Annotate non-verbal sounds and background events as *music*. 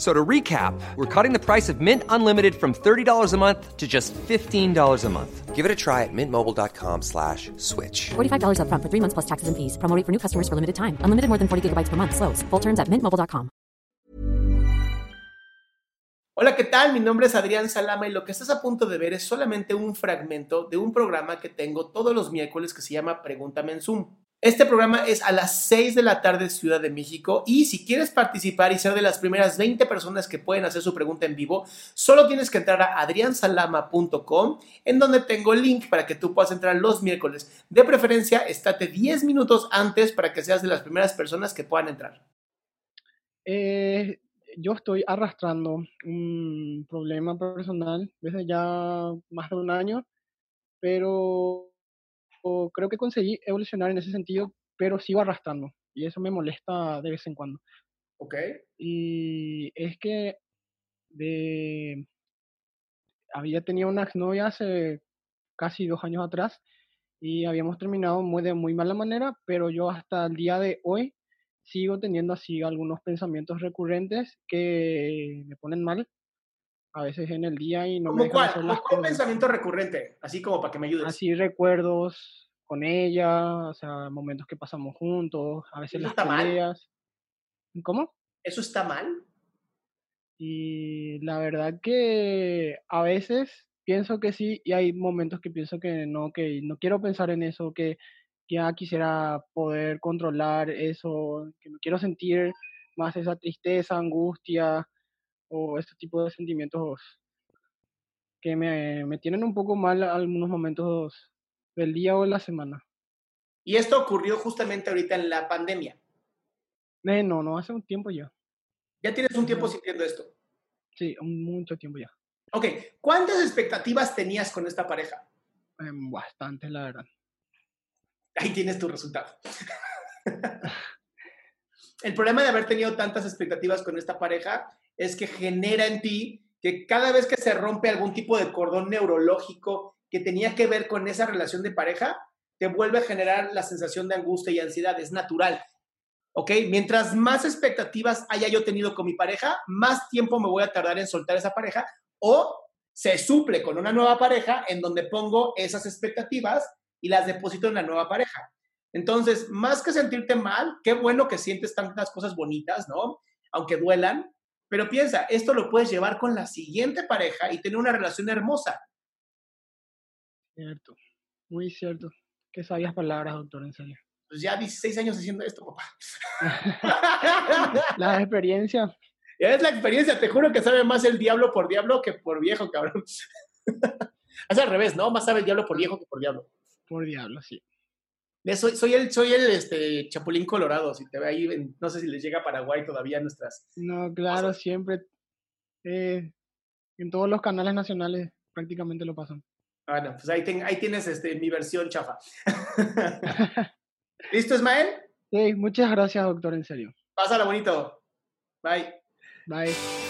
So to recap, we're cutting the price of Mint Unlimited from $30 a month to just $15 a month. Give it a try at mintmobile.com slash switch. $45 upfront for three months plus taxes and fees. Promo for new customers for limited time. Unlimited more than 40 gigabytes per month. Slows. Full terms at mintmobile.com. Hola, ¿qué tal? Mi nombre es Adrián Salama y lo que estás a punto de ver es solamente un fragmento de un programa que tengo todos los miércoles que se llama Pregúntame en Zoom. Este programa es a las 6 de la tarde Ciudad de México y si quieres participar y ser de las primeras 20 personas que pueden hacer su pregunta en vivo, solo tienes que entrar a adriansalama.com en donde tengo el link para que tú puedas entrar los miércoles. De preferencia, estate 10 minutos antes para que seas de las primeras personas que puedan entrar. Eh, yo estoy arrastrando un problema personal desde ya más de un año, pero o creo que conseguí evolucionar en ese sentido, pero sigo arrastrando y eso me molesta de vez en cuando. ¿Ok? Y es que de, había tenido una exnovia hace casi dos años atrás y habíamos terminado muy de muy mala manera, pero yo hasta el día de hoy sigo teniendo así algunos pensamientos recurrentes que me ponen mal a veces en el día y no ¿Cómo cuál? ¿Cuál cosas. pensamiento recurrente? Así como para que me ayudes. Así recuerdos con ella, o sea, momentos que pasamos juntos, a veces ¿Eso las está mal? ¿Cómo? ¿Eso está mal? Y la verdad que a veces pienso que sí y hay momentos que pienso que no, que no quiero pensar en eso, que ya quisiera poder controlar eso, que no quiero sentir más esa tristeza, angustia o este tipo de sentimientos que me, me tienen un poco mal algunos momentos del día o de la semana. Y esto ocurrió justamente ahorita en la pandemia. Eh, no, no, hace un tiempo ya. Ya tienes un tiempo sintiendo esto. Sí, mucho tiempo ya. Ok, ¿cuántas expectativas tenías con esta pareja? Em, Bastante, la verdad. Ahí tienes tu resultado. *laughs* El problema de haber tenido tantas expectativas con esta pareja es que genera en ti que cada vez que se rompe algún tipo de cordón neurológico que tenía que ver con esa relación de pareja, te vuelve a generar la sensación de angustia y ansiedad. Es natural. ¿Ok? Mientras más expectativas haya yo tenido con mi pareja, más tiempo me voy a tardar en soltar esa pareja o se suple con una nueva pareja en donde pongo esas expectativas y las deposito en la nueva pareja. Entonces, más que sentirte mal, qué bueno que sientes tantas cosas bonitas, ¿no? Aunque duelan, pero piensa, esto lo puedes llevar con la siguiente pareja y tener una relación hermosa. Cierto, muy cierto. Qué sabias palabras, doctor, en serio. Pues ya 16 años haciendo esto, papá. *laughs* La experiencia, Es la experiencia, te juro que sabe más el diablo por diablo que por viejo, cabrón. *laughs* es al revés, ¿no? Más sabe el diablo por viejo que por diablo. por diablo, sí. Soy, soy el, soy el este, chapulín colorado, si te ve ahí, en- no sé si les llega a Paraguay todavía nuestras... No, claro, siempre. eh, en todos los canales nacionales prácticamente lo pasan. Bueno, pues ahí, ten- ahí tienes este, mi versión chafa. *laughs* *laughs* ¿Listo, Ismael? Sí, muchas gracias, doctor, en serio. Pásala bonito. Bye. Bye.